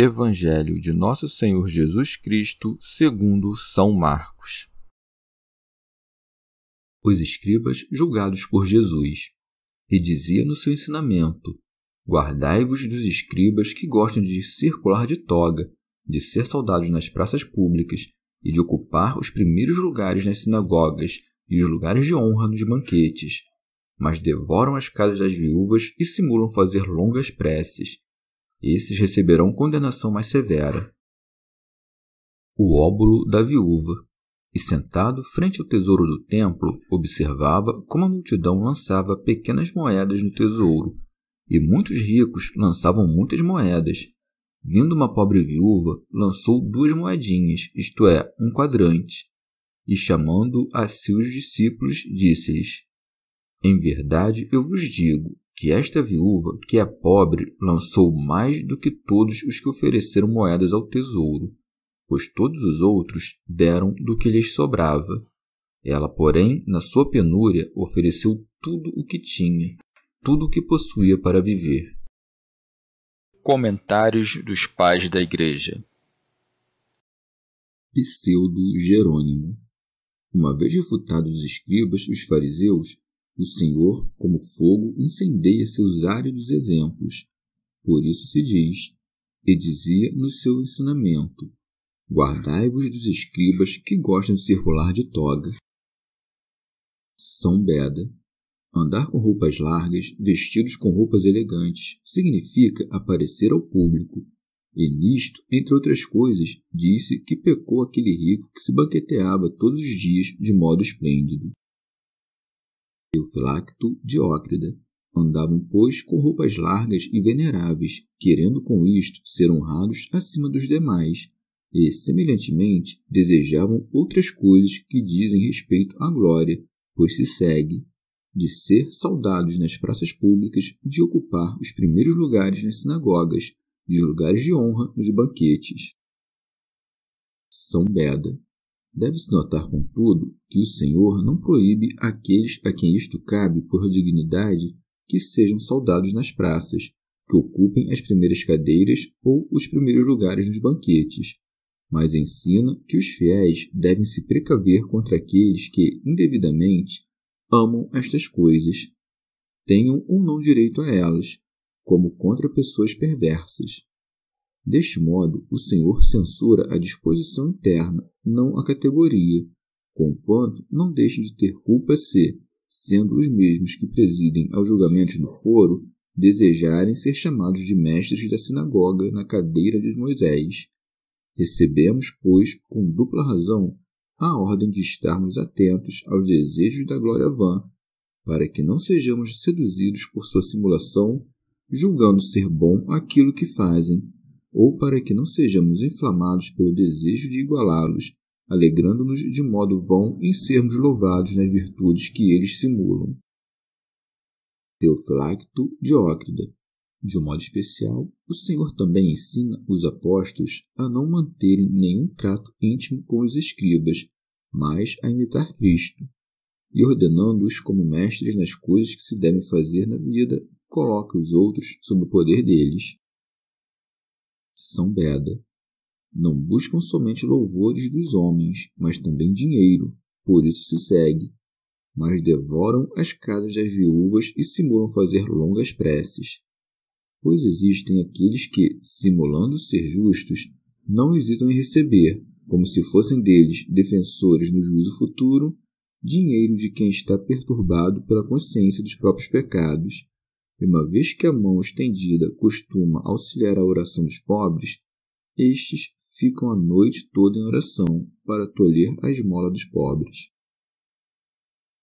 Evangelho de Nosso Senhor Jesus Cristo, segundo São Marcos. Os escribas julgados por Jesus, e dizia no seu ensinamento: Guardai-vos dos escribas que gostam de circular de toga, de ser saudados nas praças públicas e de ocupar os primeiros lugares nas sinagogas e os lugares de honra nos banquetes, mas devoram as casas das viúvas e simulam fazer longas preces esses receberão condenação mais severa. O óbulo da viúva, e sentado frente ao tesouro do templo, observava como a multidão lançava pequenas moedas no tesouro, e muitos ricos lançavam muitas moedas. Vindo uma pobre viúva, lançou duas moedinhas, isto é, um quadrante, e chamando a seus discípulos, disse-lhes: Em verdade eu vos digo que esta viúva, que é pobre, lançou mais do que todos os que ofereceram moedas ao tesouro, pois todos os outros deram do que lhes sobrava. Ela, porém, na sua penúria, ofereceu tudo o que tinha, tudo o que possuía para viver. Comentários dos Pais da Igreja Pseudo Jerônimo Uma vez refutados os escribas os fariseus, o Senhor, como fogo, incendeia seus áridos exemplos. Por isso se diz, e dizia no seu ensinamento: Guardai-vos dos escribas que gostam de circular de toga. São Beda. Andar com roupas largas, vestidos com roupas elegantes, significa aparecer ao público. E nisto, entre outras coisas, disse que pecou aquele rico que se banqueteava todos os dias de modo esplêndido. Eufilacto Diócrida. Andavam, pois, com roupas largas e veneráveis, querendo com isto ser honrados acima dos demais, e, semelhantemente, desejavam outras coisas que dizem respeito à glória, pois se segue de ser saudados nas praças públicas, de ocupar os primeiros lugares nas sinagogas, de lugares de honra nos banquetes. São Beda Deve-se notar, contudo, que o Senhor não proíbe aqueles a quem isto cabe por dignidade que sejam saudados nas praças, que ocupem as primeiras cadeiras ou os primeiros lugares nos banquetes, mas ensina que os fiéis devem se precaver contra aqueles que, indevidamente, amam estas coisas, tenham ou não direito a elas, como contra pessoas perversas. Deste modo, o Senhor censura a disposição interna, não a categoria, conquanto não deixem de ter culpa se, sendo os mesmos que presidem aos julgamentos do foro, desejarem ser chamados de mestres da sinagoga na cadeira de Moisés. Recebemos, pois, com dupla razão, a ordem de estarmos atentos aos desejos da glória vã, para que não sejamos seduzidos por sua simulação, julgando ser bom aquilo que fazem, ou para que não sejamos inflamados pelo desejo de igualá-los, alegrando-nos de modo vão em sermos louvados nas virtudes que eles simulam. Teofilacto Diócrida. De um modo especial, o Senhor também ensina os apóstolos a não manterem nenhum trato íntimo com os escribas, mas a imitar Cristo, e ordenando-os como mestres nas coisas que se devem fazer na vida, coloca os outros sob o poder deles. São Beda. Não buscam somente louvores dos homens, mas também dinheiro, por isso se segue. Mas devoram as casas das viúvas e simulam fazer longas preces. pois existem aqueles que, simulando ser justos, não hesitam em receber, como se fossem deles defensores no juízo futuro, dinheiro de quem está perturbado pela consciência dos próprios pecados. E uma vez que a mão estendida costuma auxiliar a oração dos pobres, estes ficam a noite toda em oração para tolher a esmola dos pobres.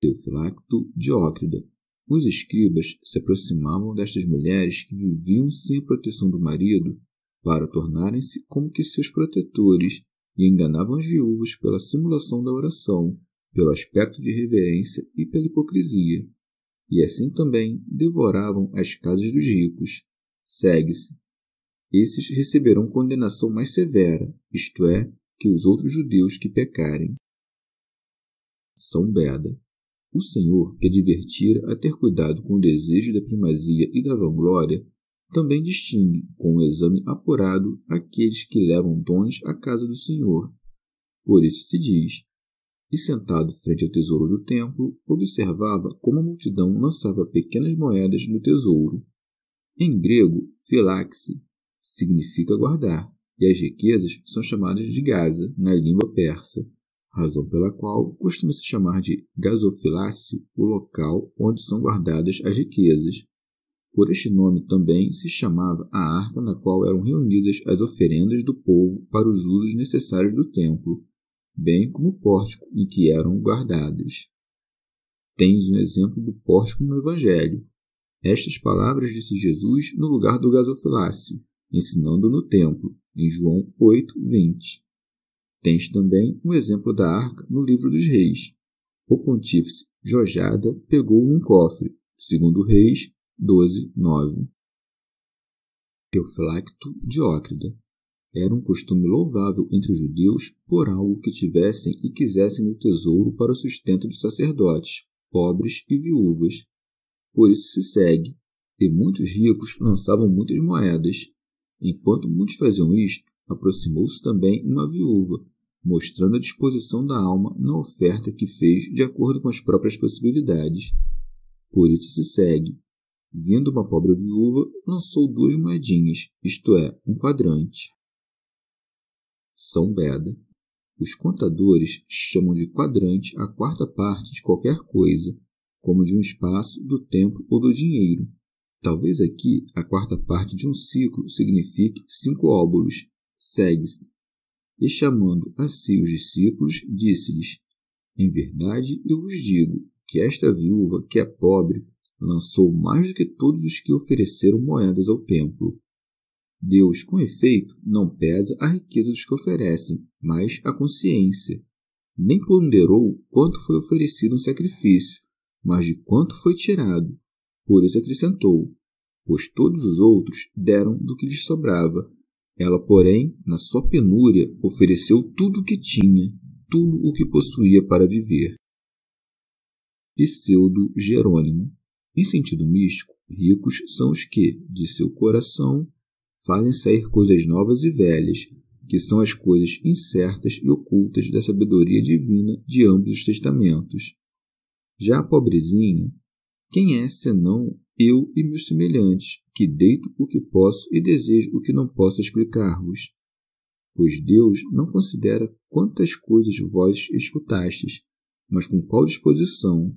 Teofilacto Diócrida os escribas se aproximavam destas mulheres que viviam sem a proteção do marido para tornarem-se como que seus protetores e enganavam as viúvas pela simulação da oração, pelo aspecto de reverência e pela hipocrisia. E assim também devoravam as casas dos ricos. Segue-se. Esses receberão condenação mais severa, isto é, que os outros judeus que pecarem. São Beda. O Senhor, que advertira a ter cuidado com o desejo da primazia e da vanglória, também distingue, com um exame apurado, aqueles que levam dons à casa do Senhor. Por isso se diz: E sentado frente ao tesouro do templo, observava como a multidão lançava pequenas moedas no tesouro. Em grego, filaxe significa guardar, e as riquezas são chamadas de Gaza na língua persa razão pela qual costuma-se chamar de gasofilácio o local onde são guardadas as riquezas. Por este nome também se chamava a arca na qual eram reunidas as oferendas do povo para os usos necessários do templo, bem como o pórtico em que eram guardadas. Tens um exemplo do pórtico no Evangelho. Estas palavras disse Jesus no lugar do gasofilácio, ensinando no templo, em João 8, 20. Tens também um exemplo da arca no livro dos reis. O pontífice Jojada pegou num cofre, segundo Reis 12, 9. Teoflacto Diócrida. Era um costume louvável entre os judeus por algo que tivessem e quisessem no tesouro para o sustento dos sacerdotes, pobres e viúvas. Por isso se segue, e muitos ricos lançavam muitas moedas. Enquanto muitos faziam isto, aproximou-se também uma viúva, mostrando a disposição da alma na oferta que fez de acordo com as próprias possibilidades. Por isso se segue. Vindo uma pobre viúva, lançou duas moedinhas, isto é, um quadrante. São Beda. Os contadores chamam de quadrante a quarta parte de qualquer coisa, como de um espaço, do tempo ou do dinheiro. Talvez aqui a quarta parte de um ciclo signifique cinco óbulos. Segue-se e chamando a si os discípulos, disse-lhes: Em verdade eu vos digo que esta viúva, que é pobre, lançou mais do que todos os que ofereceram moedas ao templo. Deus, com efeito, não pesa a riqueza dos que oferecem, mas a consciência. Nem ponderou quanto foi oferecido em sacrifício, mas de quanto foi tirado. Por isso acrescentou: Pois todos os outros deram do que lhes sobrava, ela, porém, na sua penúria, ofereceu tudo o que tinha, tudo o que possuía para viver. Pseudo Jerônimo. Em sentido místico, ricos são os que, de seu coração, fazem sair coisas novas e velhas, que são as coisas incertas e ocultas da sabedoria divina de ambos os testamentos. Já a pobrezinha, quem é senão eu e meus semelhantes, que deito o que posso e desejo o que não posso explicar-vos. Pois Deus não considera quantas coisas vós escutastes, mas com qual disposição.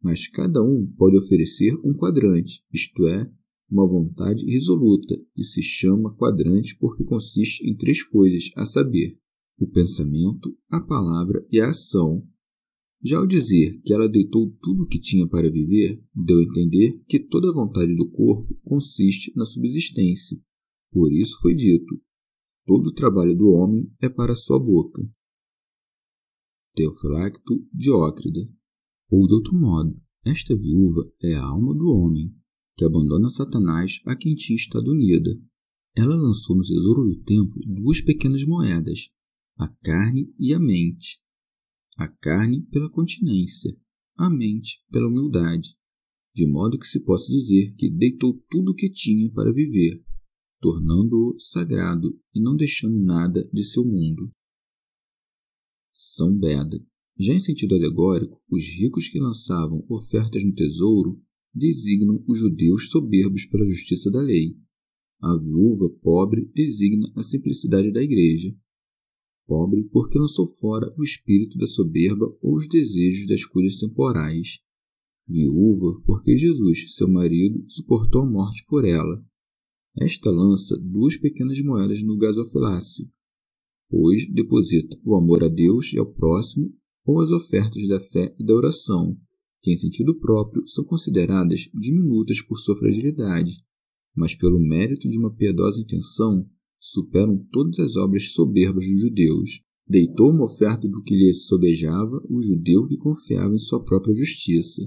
Mas cada um pode oferecer um quadrante, isto é, uma vontade resoluta, e se chama quadrante porque consiste em três coisas, a saber, o pensamento, a palavra e a ação, já ao dizer que ela deitou tudo o que tinha para viver, deu a entender que toda a vontade do corpo consiste na subsistência. Por isso foi dito: todo o trabalho do homem é para sua boca. Teofilacto Diócrida. Ou de outro modo, esta viúva é a alma do homem, que abandona Satanás a quem tinha estado unida. Ela lançou no tesouro do templo duas pequenas moedas, a carne e a mente, a carne pela continência, a mente pela humildade, de modo que se possa dizer que deitou tudo o que tinha para viver, tornando-o sagrado e não deixando nada de seu mundo. São Beda. Já em sentido alegórico, os ricos que lançavam ofertas no tesouro designam os judeus soberbos pela justiça da lei. A viúva pobre designa a simplicidade da igreja. Pobre porque lançou fora o espírito da soberba ou os desejos das coisas temporais. Viúva porque Jesus, seu marido, suportou a morte por ela. Esta lança duas pequenas moedas no gasofilácio, pois deposita o amor a Deus e ao próximo ou as ofertas da fé e da oração, que em sentido próprio são consideradas diminutas por sua fragilidade, mas pelo mérito de uma piedosa intenção superam todas as obras soberbas dos judeus. Deitou uma oferta do que lhe sobejava o judeu que confiava em sua própria justiça.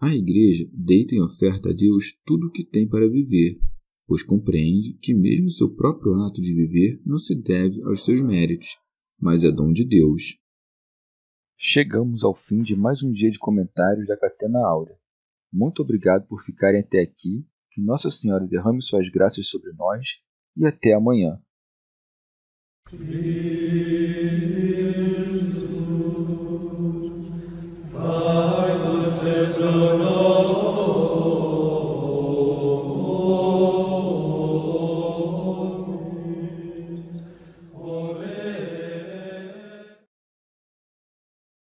A Igreja deita em oferta a Deus tudo o que tem para viver, pois compreende que mesmo seu próprio ato de viver não se deve aos seus méritos, mas é dom de Deus. Chegamos ao fim de mais um dia de comentários da Catena Áurea. Muito obrigado por ficarem até aqui, que Nossa Senhora derrame suas graças sobre nós e até amanhã.